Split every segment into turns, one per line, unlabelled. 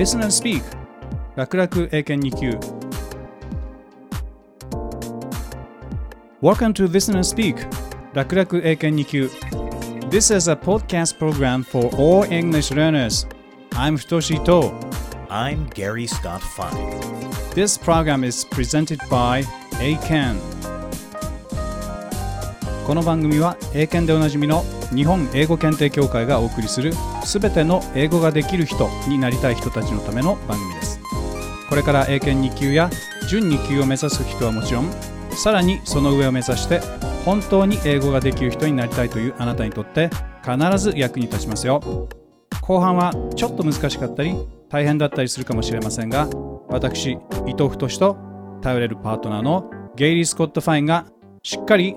Listen and Speak. 楽々英検2級。Welcome to Listen and Speak. 楽々英検2級。This is a podcast program for all English learners. I'm Futoshi Ito
I'm Gary Scott Fine.
This program is presented by Eiken この番組は英検でおなじみの日本英語検定協会がお送りするすべての英語ができる人になりたい人たちのための番組です。これから英検2級や準2級を目指す人はもちろんさらにその上を目指して本当に英語ができる人になりたいというあなたにとって必ず役に立ちますよ。後半はちょっと難しかったり大変だったりするかもしれませんが私伊藤太と頼れるパートナーのゲイリー・スコット・ファインがしっかり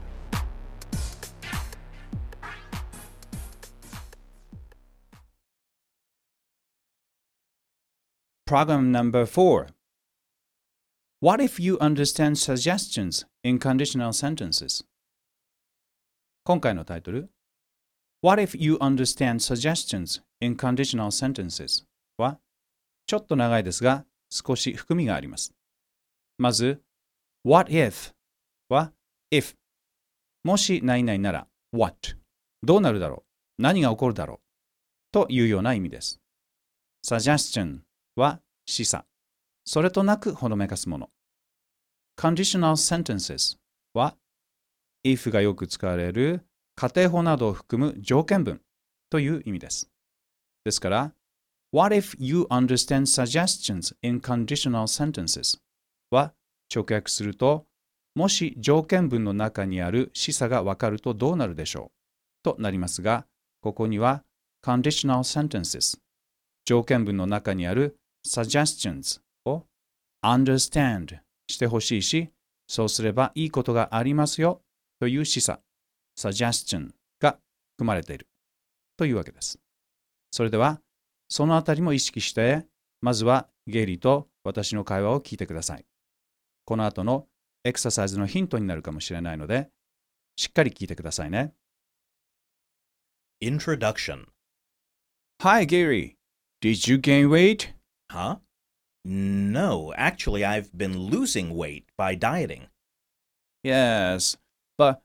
Problem number four. What if you understand suggestions in conditional sentences? 今回のタイトル What if you understand suggestions in conditional sentences? はちょっと長いですが少し含みがあります。まず、What if は if もし何々なら what どうなるだろう何が起こるだろうというような意味です。Suggestion は示唆それとなくほのめかすもの。Conditional sentences は if がよく使われる仮定法などを含む条件文という意味です。ですから、What if you understand suggestions in conditional sentences? は直訳すると、もし条件文の中にある示唆がわかるとどうなるでしょうとなりますが、ここには conditional sentences 条件文の中にある suggestions を understand してほしいし、そうすればいいことがありますよという示唆 suggestion が含まれているというわけです。それでは、そのあたりも意識して、まずはゲイリーと私の会話を聞いてください。この後のエクササイズのヒントになるかもしれないので、しっかり聞いてくださいね。
Introduction.
Hi Gary, did you gain weight?
Huh? No, actually, I've been losing weight by dieting.
Yes, but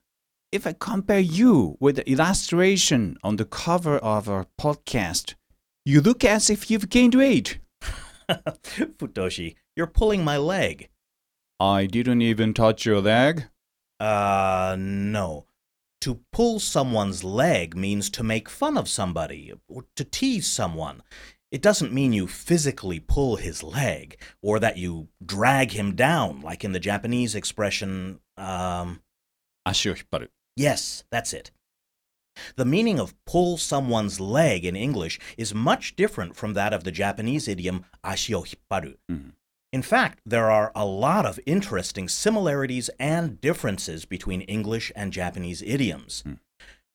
if I compare you with the illustration on the cover of our podcast, you look as if you've gained weight.
Futoshi, you're pulling my leg.
I didn't even touch your leg.
Uh, no. To pull someone's leg means to make fun of somebody or to tease someone. It doesn't mean you physically pull his leg or that you drag him down, like in the Japanese expression, um.
Ashiohibaru.
Yes, that's it. The meaning of pull someone's leg in English is much different from that of the Japanese idiom ashiohibaru.
Mm-hmm.
In fact, there are a lot of interesting similarities and differences between English and Japanese idioms.
Mm.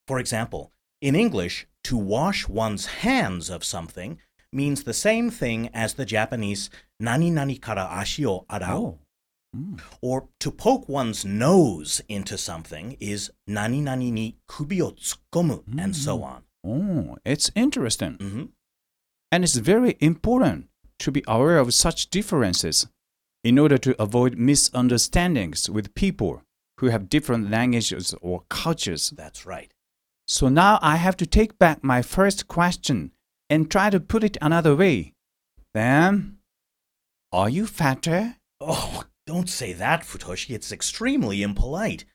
For example, in English, to wash one's hands of something means the same thing as the Japanese nani nani kara ashi o arau.
Mm.
Or to poke one's nose into something is nani nani ni kubi o tsukomu, and so on.
Oh, it's interesting.
hmm
And it's very important to be aware of such differences in order to avoid misunderstandings with people who have different languages or cultures.
That's right.
So now I have to take back my first question and try to put it another way. Then, are you fatter?
Oh, don't say that, Futoshi. It's extremely impolite.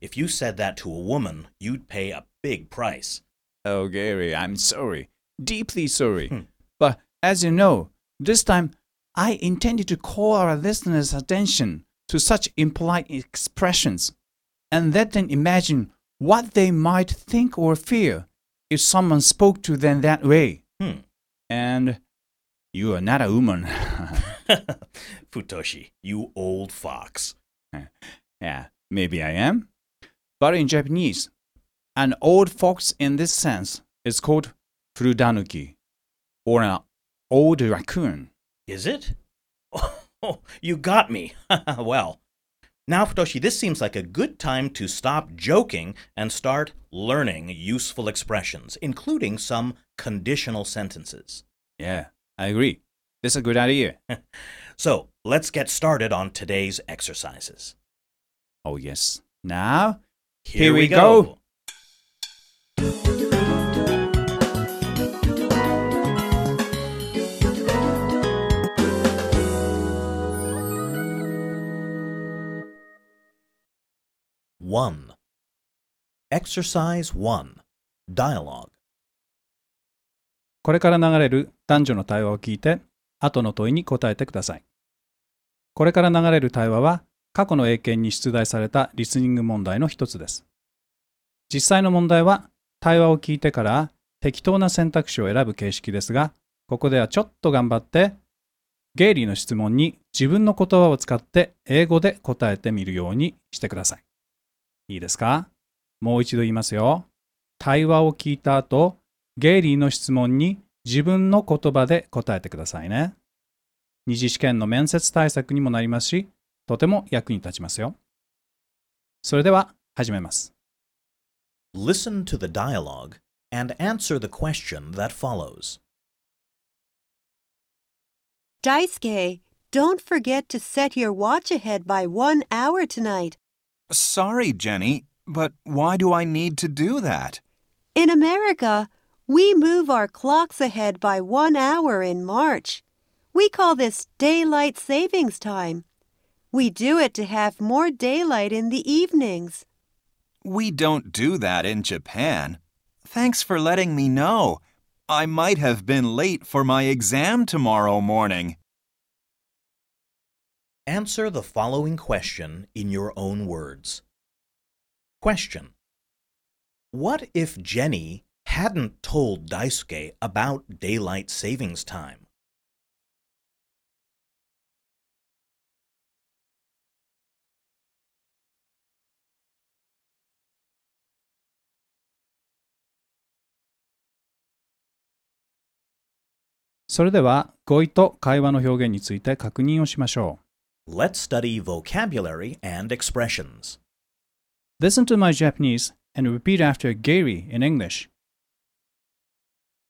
If you said that to a woman, you'd pay a big price.
Oh, Gary, I'm sorry. Deeply sorry.
Hmm.
But as you know, this time I intended to call our listeners' attention to such impolite expressions and let them imagine what they might think or feel if someone spoke to them that way. And You are not a woman.
Futoshi, you old fox.
yeah, maybe I am. But in Japanese, an old fox in this sense is called furudanuki, or an old raccoon.
Is it? Oh, you got me. well, now, Futoshi, this seems like a good time to stop joking and start learning useful expressions, including some conditional sentences.
Yeah, I agree. This is a good idea.
So, let's get started on today's exercises.
oh, yes. Now,
Here,
Here
we
we
go.
go.
One. Exercise 1. Dialogue.
これから流れる男女の対話を聞いて、後の問いに答えてください。これから流れる対話は、過去の英検に出題されたリスニング問題の一つです。実際の問題は、対話を聞いてから適当な選択肢を選ぶ形式ですが、ここではちょっと頑張って、ゲイリーの質問に自分の言葉を使って英語で答えてみるようにしてください。いいですかもう一度言いますよ。対話を聞いた後、ゲイリーの質問に自分の言葉で答えてくださいね。二次試験の面接対策にもなりますし、とても役に立ちますよ。それでは始めます。
Listen to the dialogue and answer the question that follows.
Daisuke, don't forget to set your watch ahead by one hour tonight.
Sorry, Jenny, but why do I need to do that?
In America, we move our clocks ahead by one hour in March. We call this daylight savings time. We do it to have more daylight in the evenings.
We don't do that in Japan. Thanks for letting me know. I might have been late for my exam tomorrow morning.
Answer the following question in your own words. Question What if Jenny hadn't told Daisuke about daylight savings time?
それでは語彙と会話の表現について確認をしましょ
Let's study vocabulary and expressions.
う。Listen to my Japanese and repeat after Gary in English.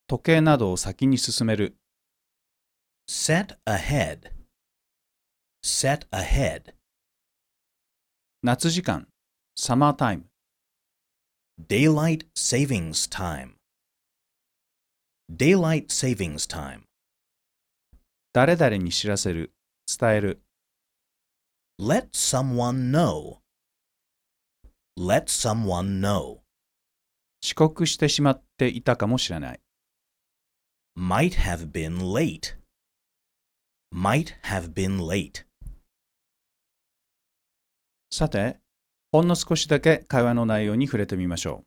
時計などを先に進める。
Set ahead. Set ahead.
夏時間。サマータイム。
Daylight savings time. Daylight savings time.
誰々に知らせる。伝える。
Let someone know. Let someone know.
遅刻してしまっていたかもしれない。
Might have been late. Might have been late.
さて、ほんの少しだけ会話の内容に触れてみましょう。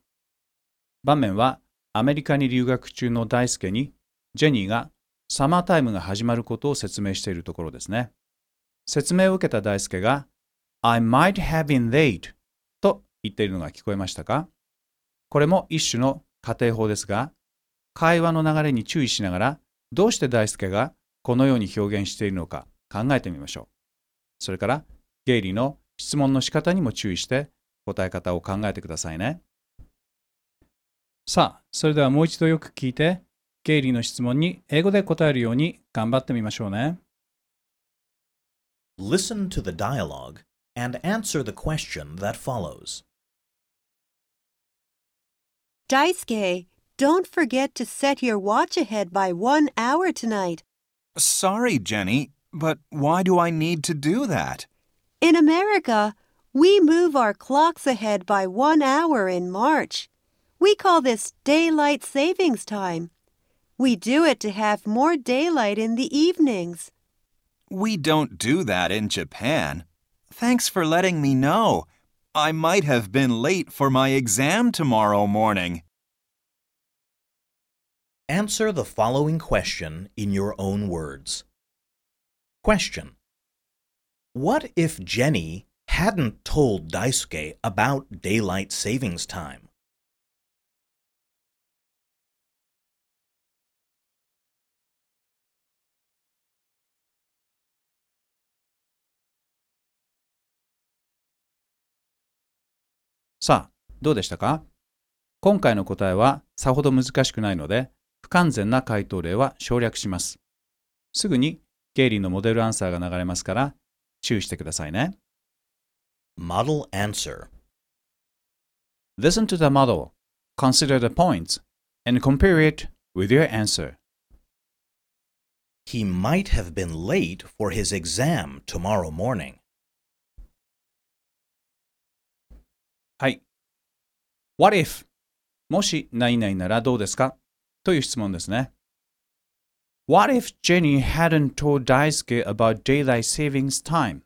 場面はアメリカに留学中の大輔にジェニーがサマータイムが始まることを説明しているところですね。説明を受けた大輔が I might have been late と言っているのが聞こえましたか？これも一種の仮定法ですが、会話の流れに注意しながらどうして大輔がこのように表現しているのか考えてみましょう。それからゲイリーの質問の仕方にも注意して答え方を考えてくださいね。さあ、それではもう一度よく聞いて、ゲイリーの質問に英語で答えるように頑張ってみましょうね。
Listen to the dialogue and answer the question that follows.
Daisuke, don't forget to set your watch ahead by one hour tonight.
Sorry, Jenny, but why do I need to do that?
In America, we move our clocks ahead by one hour in March. We call this daylight savings time. We do it to have more daylight in the evenings.
We don't do that in Japan. Thanks for letting me know. I might have been late for my exam tomorrow morning.
Answer the following question in your own words. Question What if Jenny hadn't told Daisuke about daylight savings time?.
さあ、どうでしたか今回の答えはさほど難しくないので、不完全な回答例は省略します。すぐにゲイリーのモデルアンサーが流れますから注意してくださいね。
Model answer.
Listen to the model, consider the points, and compare it with your answer.
He might have been late for his exam tomorrow morning.
はい。What if? もし何々ならどうですかという質問ですね。What if Jenny hadn't told Daisuke about daylight savings time?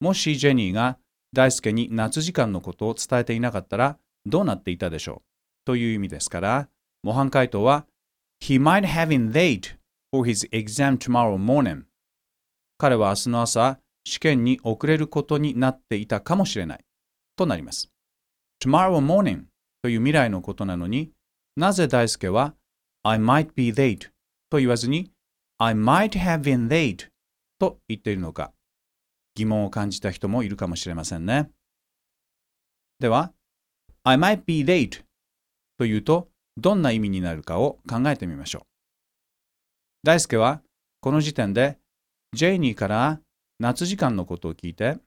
もしジェニーが大輔に夏時間のことを伝えていなかったらどうなっていたでしょうという意味ですから、模範回答は He might have been late for his exam tomorrow morning. 彼は明日の朝、試験に遅れることになっていたかもしれないとなります。Tomorrow morning という未来のことなのになぜ大輔は I might be late と言わずに I might have been late と言っているのか疑問を感じた人もいるかもしれませんね。では、I might be late というとどんな意味になるかを考えてみましょう。大輔はこの時点でジェイニーから夏時間のことを聞いて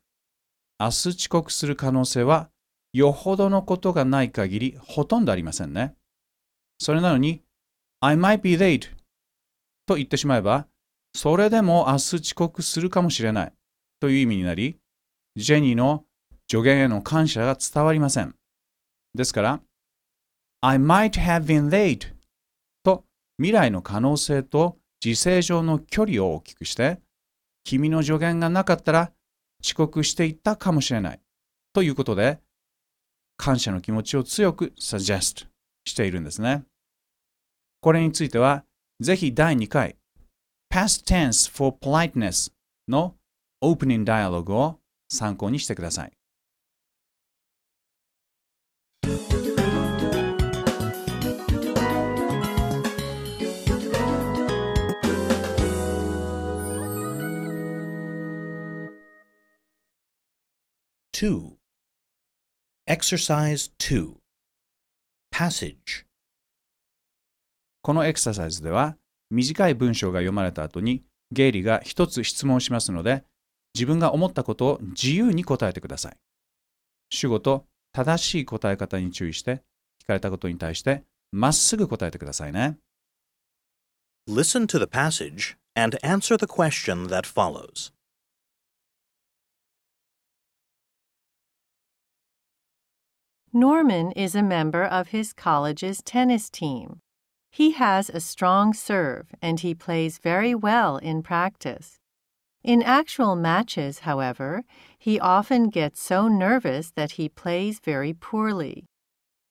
明日遅刻する可能性はよほどのことがない限りほとんどありませんね。それなのに I might be late と言ってしまえばそれでも明日遅刻するかもしれないという意味になり、ジェニーの助言への感謝が伝わりません。ですから、I might have been late と未来の可能性と時勢上の距離を大きくして、君の助言がなかったら遅刻していったかもしれないということで、感謝の気持ちを強く suggest しているんですね。これについては、ぜひ第2回 Past Tense for Politeness のオープニングダイアログを参考にしてください。
2. Exercise 2. Passage.
このエクササイズでは短い文章が読まれた後にゲイリーが一つ質問しますので自分が思ったことを自由に答えてください。主語と正しい答え方に注意して聞かれたことに対してまっすぐ答えてくださいね。
Listen to the passage and answer the question that follows.
Norman is a member of his college's tennis team. He has a strong serve and he plays very well in practice. In actual matches, however, he often gets so nervous that he plays very poorly.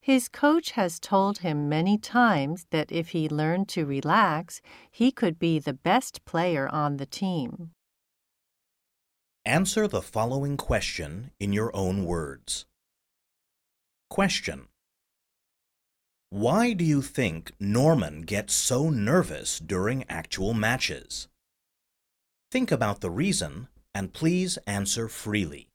His coach has told him many times that if he learned to relax, he could be the best player on the team.
Answer the following question in your own words. Question Why do you think Norman gets so nervous during actual matches? Think about the reason and please answer freely.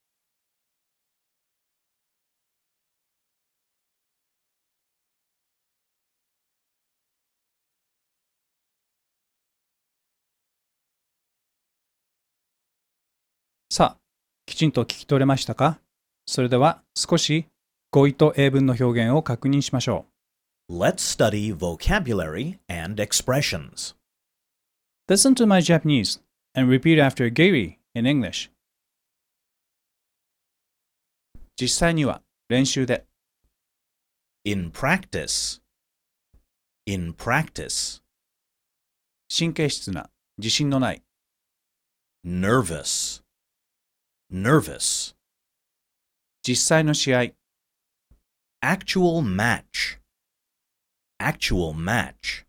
さあ、きちんと聞き取れましたかそれでは少し 語彙と英文の表現を確認しましょ
Let's study vocabulary and expressions.
う。Listen to my Japanese and repeat after Gary in English. 実際には練習で
In practice. In practice.
神経質な自信のない
Nervous. Nervous.
実際の試合
Actual match. actual match.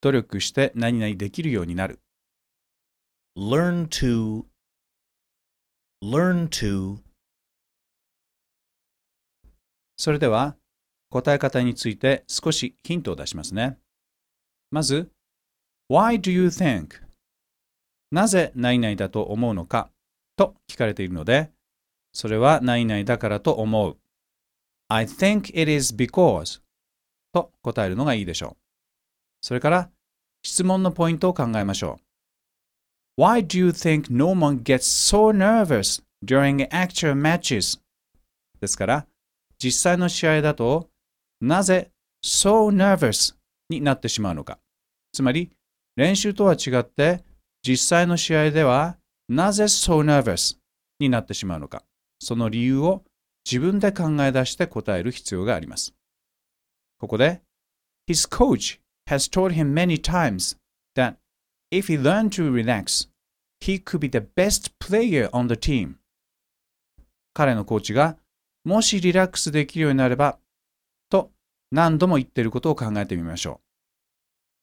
努力して何々できるようになる。
Learn to. Learn to.
それでは答え方について少しヒントを出しますね。まず、Why do you think? なぜ何々だと思うのかと聞かれているので、それは何々だからと思う。I think it is because と答えるのがいいでしょう。それから質問のポイントを考えましょう。Why do you think no one gets so nervous during actual matches? ですから、実際の試合だと、なぜ so nervous になってしまうのか。つまり、練習とは違って、実際の試合では、なぜ so nervous になってしまうのか。その理由を自分で考え出して答える必要があります。ここで、His coach has told him many times that if he learned to relax, he could be the best player on the team. 彼のコーチがもしリラックスできるようになれば、と何度も言っていることを考えてみましょう。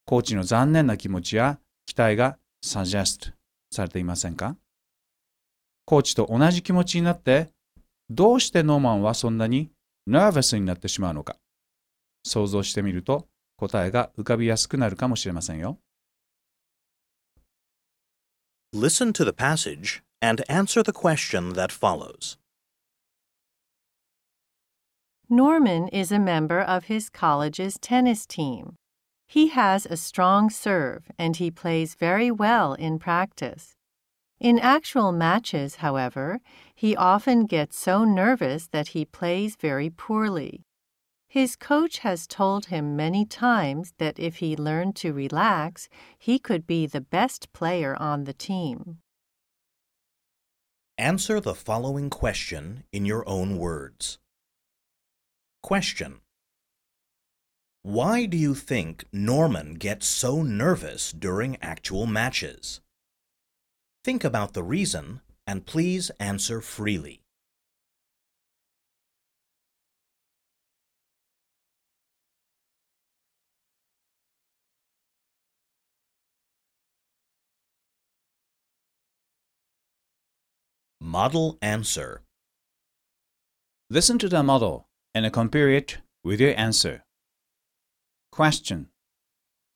コーチの残念な気持ちや期待が suggest されていませんか？コーチと同じ気持ちになって、どうしてノーマンはそんなに nervous になってしまうのか、想像してみると答えが浮かびやすくなるかもしれませんよ。
Listen to the passage and answer the question that follows.
Norman is a member of his college's tennis team. He has a strong serve and he plays very well in practice. In actual matches, however, he often gets so nervous that he plays very poorly. His coach has told him many times that if he learned to relax, he could be the best player on the team.
Answer the following question in your own words. Question Why do you think Norman gets so nervous during actual matches? Think about the reason and please answer freely. Model answer.
Listen to the model and compare it with your answer. Question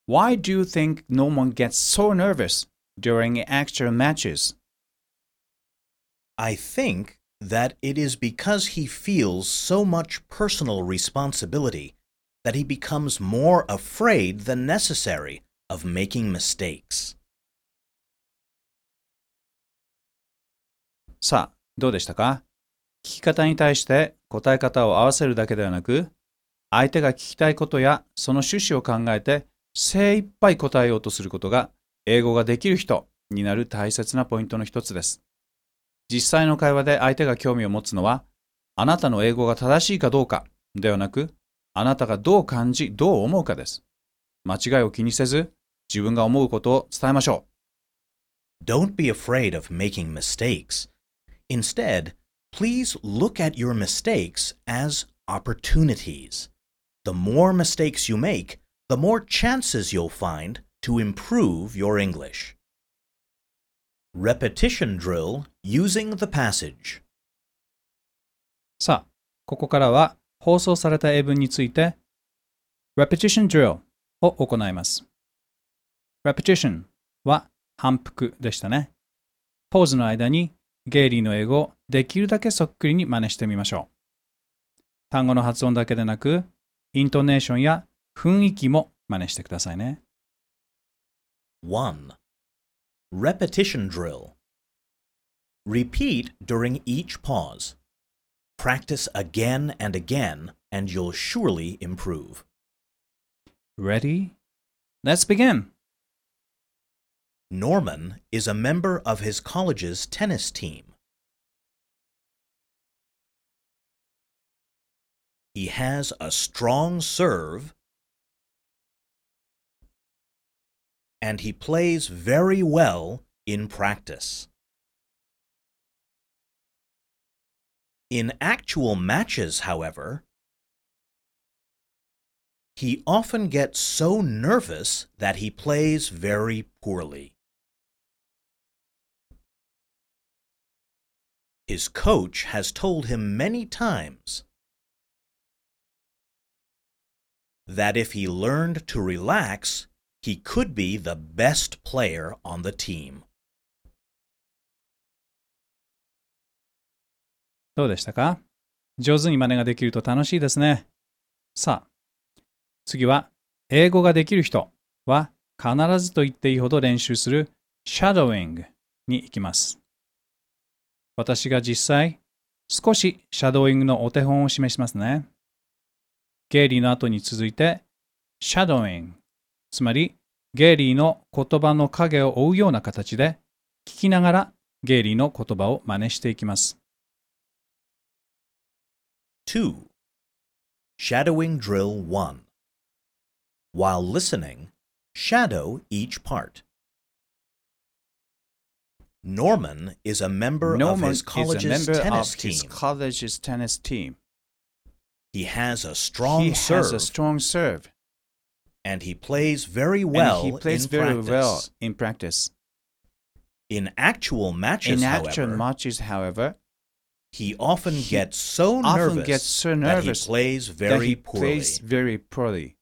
Why do you think Norman gets so nervous during actual matches?
I think that it is because he feels so much personal responsibility that he becomes more afraid than necessary of making mistakes.
さあ、どうでしたか聞き方に対して答え方を合わせるだけではなく、相手が聞きたいことやその趣旨を考えて精一杯答えようとすることが英語ができる人になる大切なポイントの一つです。実際の会話で相手が興味を持つのは、あなたの英語が正しいかどうかではなく、あなたがどう感じ、どう思うかです。間違いを気にせず、自分が思うことを伝えましょう
Don't be afraid of making mistakes. Instead, please look at your mistakes as opportunities. The more mistakes you make, the more chances you'll find to improve your English. Repetition drill using the passage.
さあ、ここからは放送された英文について Repetition Drill を行います。Repetition は反復でしたね。ポーズの間にゲイリーの英語をできるだけそっくりに真似してみましょう。単語の発音だけでなく、イントネーションや雰囲気も真似してくださいね。
1. Repetition drill. Repeat during each pause. Practice again and again, and you'll surely improve.
Ready? Let's begin!
Norman is a member of his college's tennis team. He has a strong serve and he plays very well in practice. In actual matches, however, He often gets so nervous that he plays very poorly. His coach has told him many times that if he learned to relax, he could be the best player on the team.
どうでしたか？上手に真似ができると楽しいですね。さあ、次は英語ができる人は必ずと言っていいほど練習する shadowing に行きます。私が実際少しシャドーイングのお手本を示しますね。ゲイリーの後に続いて shadowing つまりゲイリーの言葉の影を追うような形で聞きながらゲイリーの言葉を真似していきます。
2. Shadowing Drill 1. While listening, shadow each part. Norman is a member
Norman
of his college's
member
tennis
of
team.
his college's tennis team.
He has a strong
he
serve
has a strong serve.
And he plays very well
and he plays
in
very
practice.
well in practice.
In actual matches,
in actual
however,
matches, however,
he often
he
gets so
often
nervous,
gets so
that he plays
that
very
he
poorly.
plays very poorly.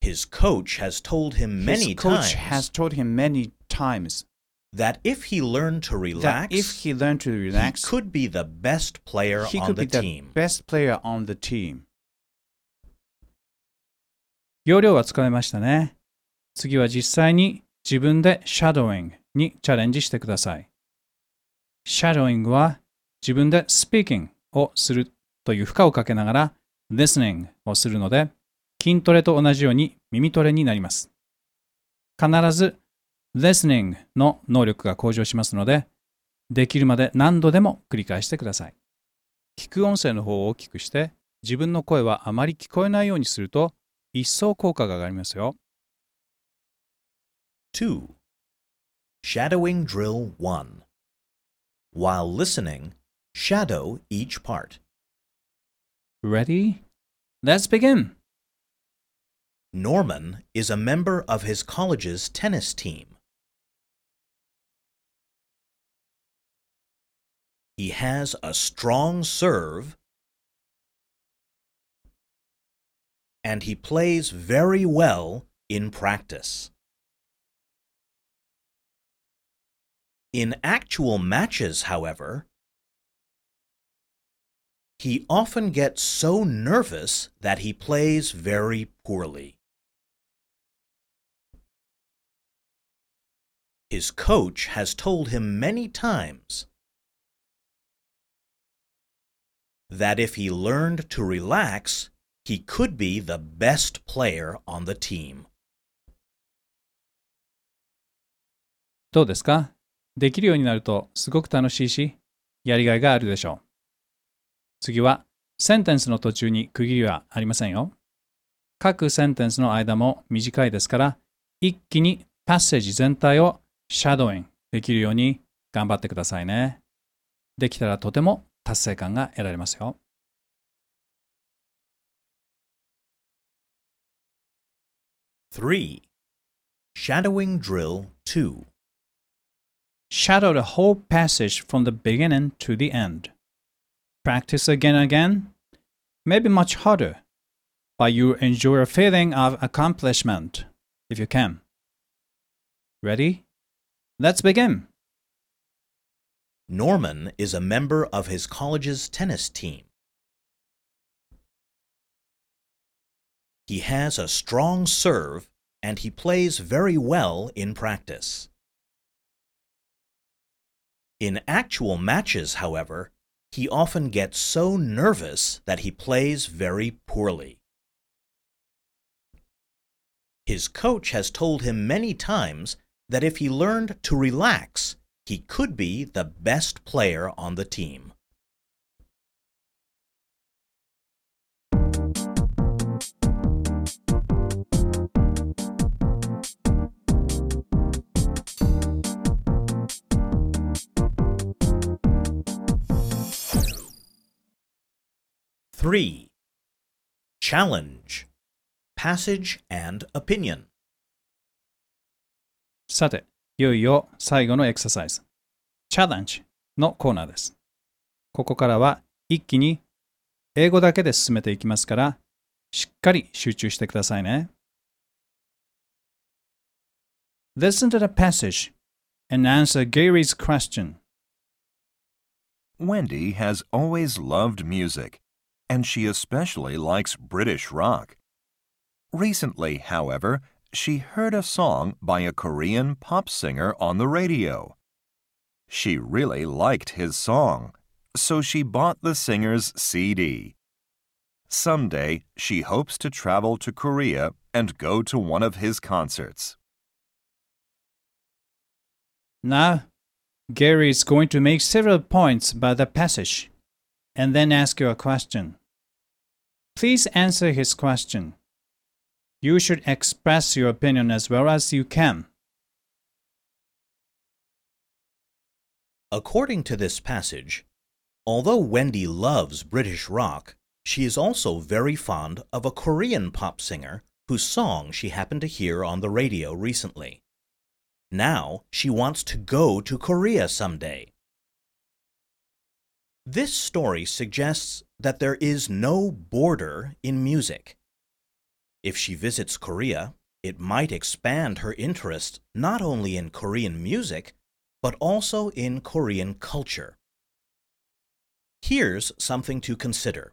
His coach has told him many
His coach
times
has told him many times
that if he learned to relax,
that if he learned to relax,
he could be the best player
he
on
could
the
be the best player on the team. 要領はつかめましたね。次は実際に自分でシャドーイングにチャレンジしてください。シャドーイングは自分でスピーキングをするという負荷をかけながら listening をするので筋トレと同じように耳トレになります。必ず listening の能力が向上しますのでできるまで何度でも繰り返してください。聞く音声の方を大きくして自分の声はあまり聞こえないようにすると一層効果が上がりますよ。
2. Shadowing Drill 1. While listening, shadow each part.
Ready? Let's begin!
Norman is a member of his college's tennis team. He has a strong serve and he plays very well in practice. In actual matches, however, he often gets so nervous that he plays very poorly. His coach has told him many times that if he learned to relax, he could be the best player on the team.
どうですか？できるようになるとすごく楽しいし、やりがいがあるでしょう。次は、センテンスの途中に区切りはありませんよ。各センテンスの間も短いですから、一気にパッセージ全体をシャドーインできるように頑張ってくださいね。できたらとても達成感が得られますよ。
3. Shadowing Drill 2.
Shadow the whole passage from the beginning to the end. Practice again and again, maybe much harder, but you enjoy a feeling of accomplishment if you can. Ready? Let's begin.
Norman is a member of his college's tennis team. He has a strong serve and he plays very well in practice. In actual matches, however, he often gets so nervous that he plays very poorly. His coach has told him many times that if he learned to relax, he could be the best player on the team. 3. Challenge passage and opinion.
さて、いよいよ最後のエクササイズ、チャレンジのコーナーです。ここからは一気に英語だけで進めていきますから、しっかり集中してくださいね。Listen to the passage and answer Gary's question.
Wendy has always loved music, and she especially likes British rock. Recently, however, she heard a song by a Korean pop singer on the radio. She really liked his song, so she bought the singer's CD. Someday, she hopes to travel to Korea and go to one of his concerts.
Now, Gary is going to make several points about the passage and then ask you a question. Please answer his question. You should express your opinion as well as you can.
According to this passage, although Wendy loves British rock, she is also very fond of a Korean pop singer whose song she happened to hear on the radio recently. Now she wants to go to Korea someday. This story suggests that there is no border in music. If she visits Korea, it might expand her interest not only in Korean music, but also in Korean culture. Here's something to consider.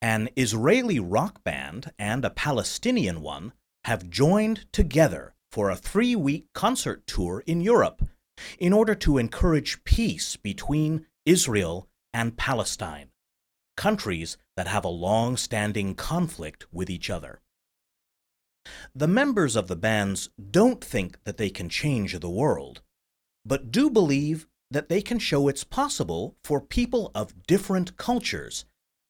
An Israeli rock band and a Palestinian one have joined together for a three week concert tour in Europe in order to encourage peace between Israel and Palestine, countries that have a long standing conflict with each other. The members of the bands don't think that they can change the world, but do believe that they can show it's possible for people of different cultures,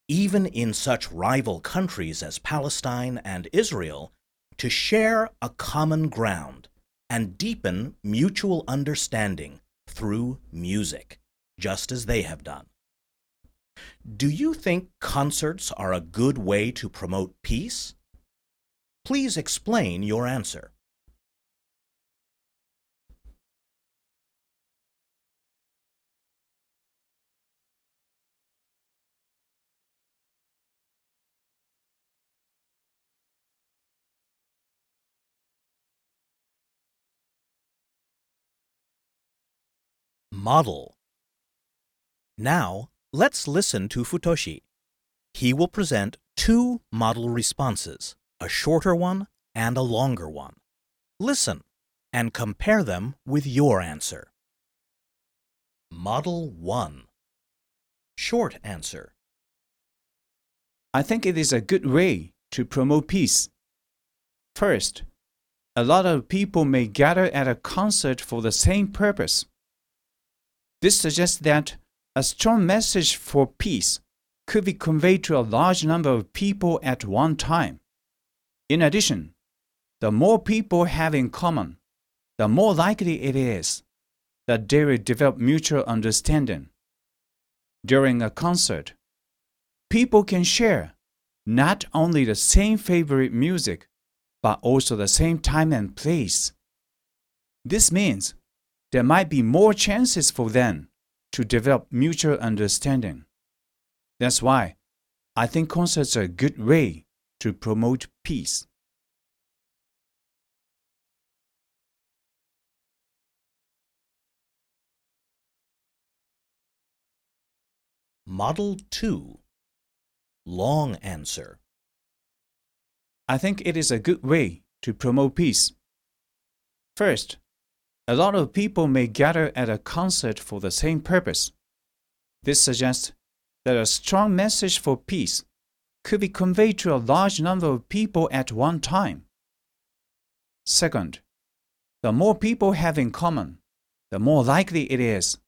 even in such rival countries as Palestine and Israel, to share a common ground and deepen mutual understanding through music, just as they have done. Do you think concerts are a good way to promote peace? Please explain your answer. Model. Now, let's listen to Futoshi. He will present two model responses, a shorter one and a longer one. Listen and compare them with your answer. Model 1. Short answer.
I think it is a good way to promote peace. First, a lot of people may gather at a concert for the same purpose. This suggests that a strong message for peace could be conveyed to a large number of people at one time. In addition, the more people have in common, the more likely it is that they will develop mutual understanding. During a concert, people can share not only the same favorite music, but also the same time and place. This means there might be more chances for them to develop mutual understanding. That's why I think concerts are a good way to promote peace.
Model 2. Long answer.
I think it is a good way to promote peace. First, a lot of people may gather at a concert for the same purpose. This suggests that a strong message for peace could be conveyed to a large number of people at one time. Second, the more people have in common, the more likely it is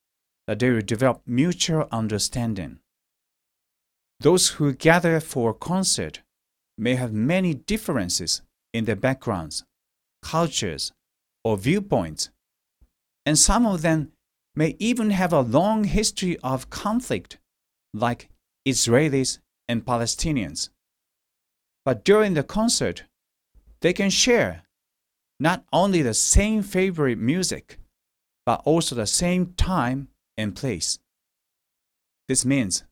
that they will develop mutual understanding. Those who gather for a concert may have many differences in their backgrounds, cultures, or viewpoints, and some of them may even have a long history of conflict, like Israelis and Palestinians. But during the concert, they can share not only the same favorite music, but also the same time and place. This means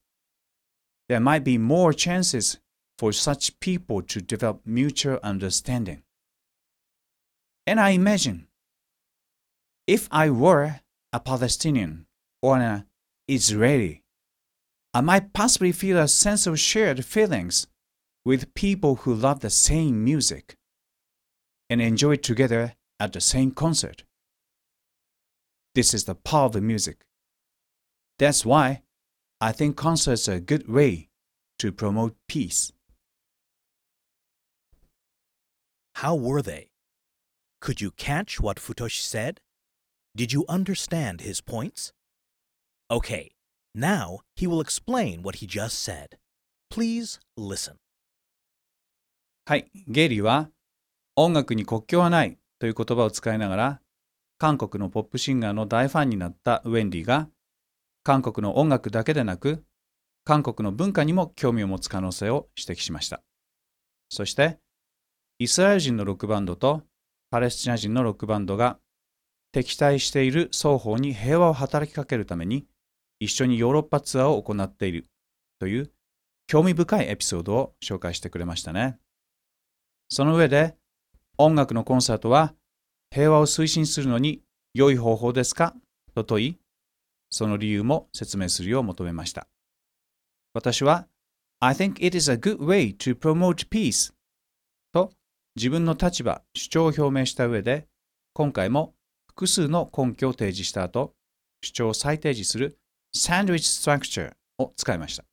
there might be more chances for such people to develop mutual understanding. And I imagine if I were a Palestinian or an Israeli, I might possibly feel a sense of shared feelings with people who love the same music and enjoy it together at the same concert. This is the power of music. That's why I think concerts are a good way to promote peace.
How were they? Could you catch what Futoshi said? Did you understand his points? Okay, now he will explain what he just said. Please listen.
はい、ゲイリーは音楽に国境はないという言葉を使いながら韓国のポップシンガーの大ファンになったウェンディが韓国の音楽だけでなく韓国の文化にも興味を持つ可能性を指摘しました。そしてイスラエル人のロックバンドとパレスチナ人のロックバンドが敵対している双方に平和を働きかけるために一緒にヨーロッパツアーを行っているという興味深いエピソードを紹介してくれましたね。その上で音楽のコンサートは平和を推進するのに良い方法ですか？と問い、その理由も説明するよう求めました。私は I think it is a good way to promote peace と自分の立場、主張を表明した上で今回も複数の根拠を提示した後、主張を再提示する Sandwich Structure を使いました。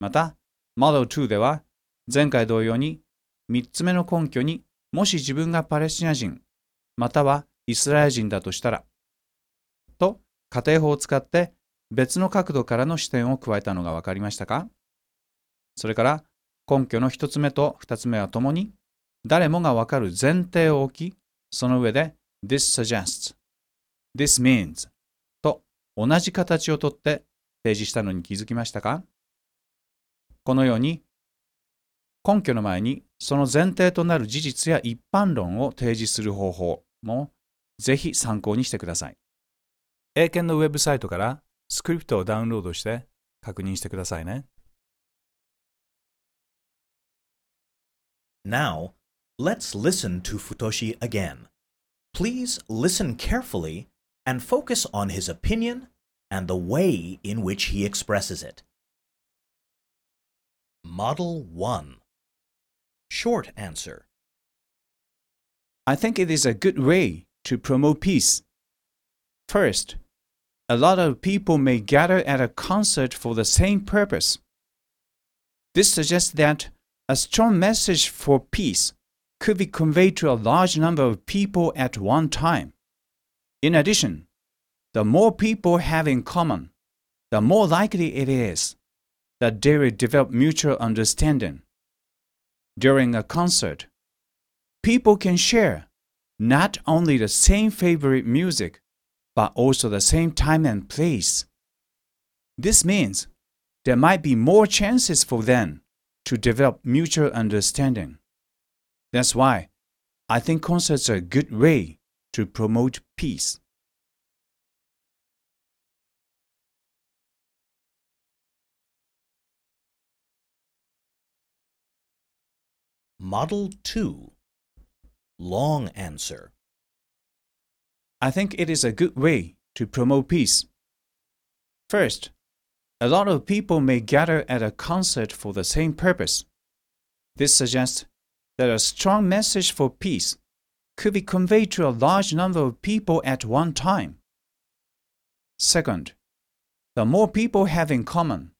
また、Model 2では前回同様に3つ目の根拠にもし自分がパレスチナ人またはイスラエル人だとしたらと家庭法を使って別の角度からの視点を加えたのが分かりましたか？それから根拠の1つ目と2つ目はともに誰もが分かる前提を置きその上で This suggests This means と同じ形をとって提示したのに気づきましたか？このように根拠の前にその前提となる事実や一般論を提示する方法もぜひ参考にしてください。英検のウェブサイトからスクリプトをダウンロードして確認してくださいね。
Now, let's listen to Futoshi again. Please listen carefully and focus on his opinion and the way in which he expresses it. Model 1 Short answer
I think it is a good way to promote peace. First, a lot of people may gather at a concert for the same purpose. This suggests that a strong message for peace could be conveyed to a large number of people at one time. In addition, the more people have in common, the more likely it is that they will develop mutual understanding. During a concert, people can share not only the same favorite music, but also the same time and place. This means there might be more chances for them to develop mutual understanding. That's why I think concerts are a good way to promote peace.
Model 2 Long answer
I think it is a good way to promote peace. First, a lot of people may gather at a concert for the same purpose. This suggests that a strong message for peace could be conveyed to a large number of people at one time. Second, the more people have in common,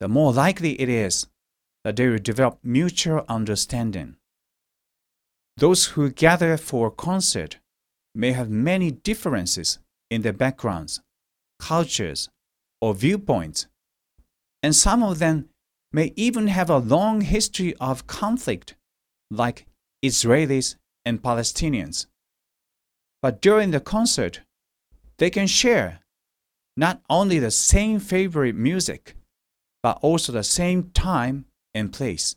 the more likely it is that they will develop mutual understanding. Those who gather for a concert may have many differences in their backgrounds, cultures, or viewpoints, and some of them may even have a long history of conflict like Israelis and Palestinians. But during the concert, they can share not only the same favorite music, but also the same time and place.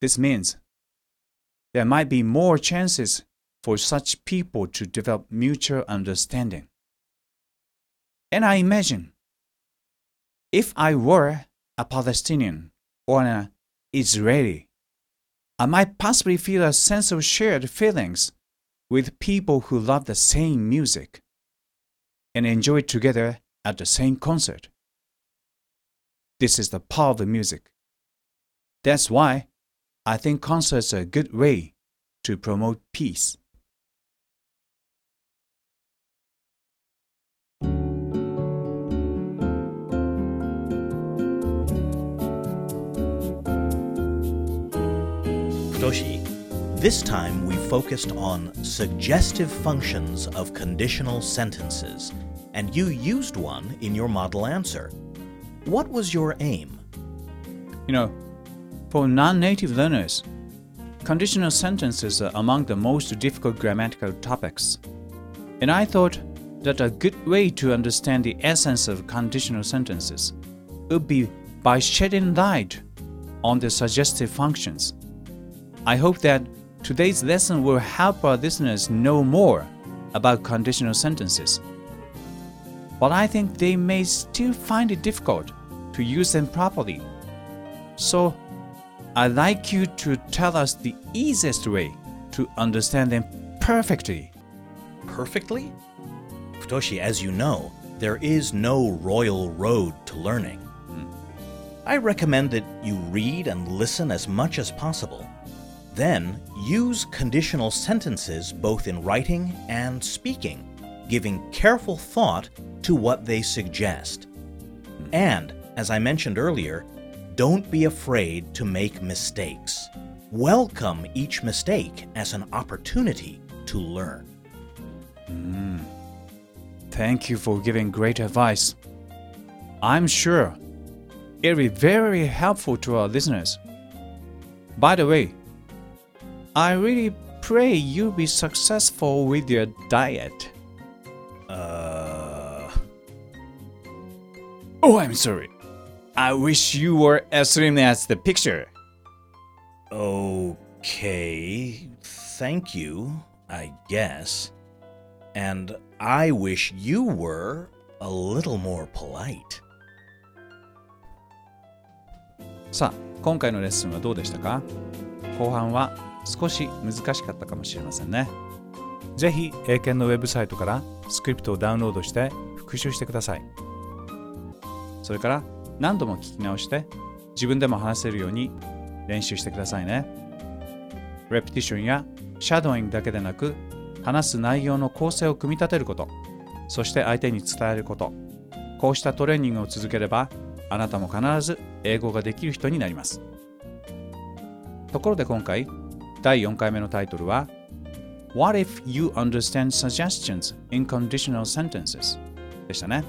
This means there might be more chances for such people to develop mutual understanding. And I imagine if I were a Palestinian or an Israeli, I might possibly feel a sense of shared feelings with people who love the same music and enjoy it together at the same concert. This is the power of music. That's why I think concerts are a good way to promote peace.
This time we focused on suggestive functions of conditional sentences, and you used one in your model answer. What was your aim?
You know, for non native learners, conditional sentences are among the most difficult grammatical topics. And I thought that a good way to understand the essence of conditional sentences would be by shedding light on the suggestive functions. I hope that today's lesson will help our listeners know more about conditional sentences. But I think they may still find it difficult to use them properly. So, I'd like you to tell us the easiest way to understand them perfectly.
Perfectly? Futoshi, as you know, there is no royal road to learning. Hmm. I recommend that you read and listen as much as possible. Then use conditional sentences both in writing and speaking, giving careful thought to what they suggest. And, as I mentioned earlier, don't be afraid to make mistakes. Welcome each mistake as an opportunity to learn. Mm.
Thank you for giving great advice. I'm sure it'll be very helpful to our listeners. By the way, I really pray you'll be successful with your diet.
Uh,
Oh, I'm sorry. I wish you were as slim as the picture.
okay. Thank you, I guess. And I wish you were a little more polite.
さあ、今回のレッスンはどうでしたか後半は 少し難しかったかもしれませんね。ぜひ、英検のウェブサイトからスクリプトをダウンロードして復習してください。それから何度も聞き直して自分でも話せるように練習してくださいね。レピティションやシャドーイングだけでなく話す内容の構成を組み立てること、そして相手に伝えること、こうしたトレーニングを続ければあなたも必ず英語ができる人になります。ところで今回、第4回目のタイトルは What if you understand suggestions in conditional sentences? でしたね。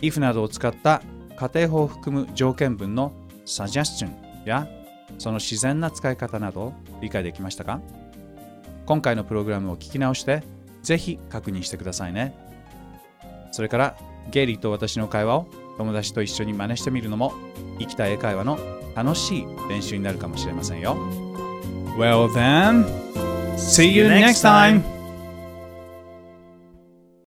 if などを使った仮定法を含む条件文の suggestion やその自然な使い方など理解できましたか？今回のプログラムを聞き直してぜひ確認してくださいね。それからゲイリーと私の会話を友達と一緒に真似してみるのも生きた英会話の楽しい練習になるかもしれませんよ。Well then, see you next time!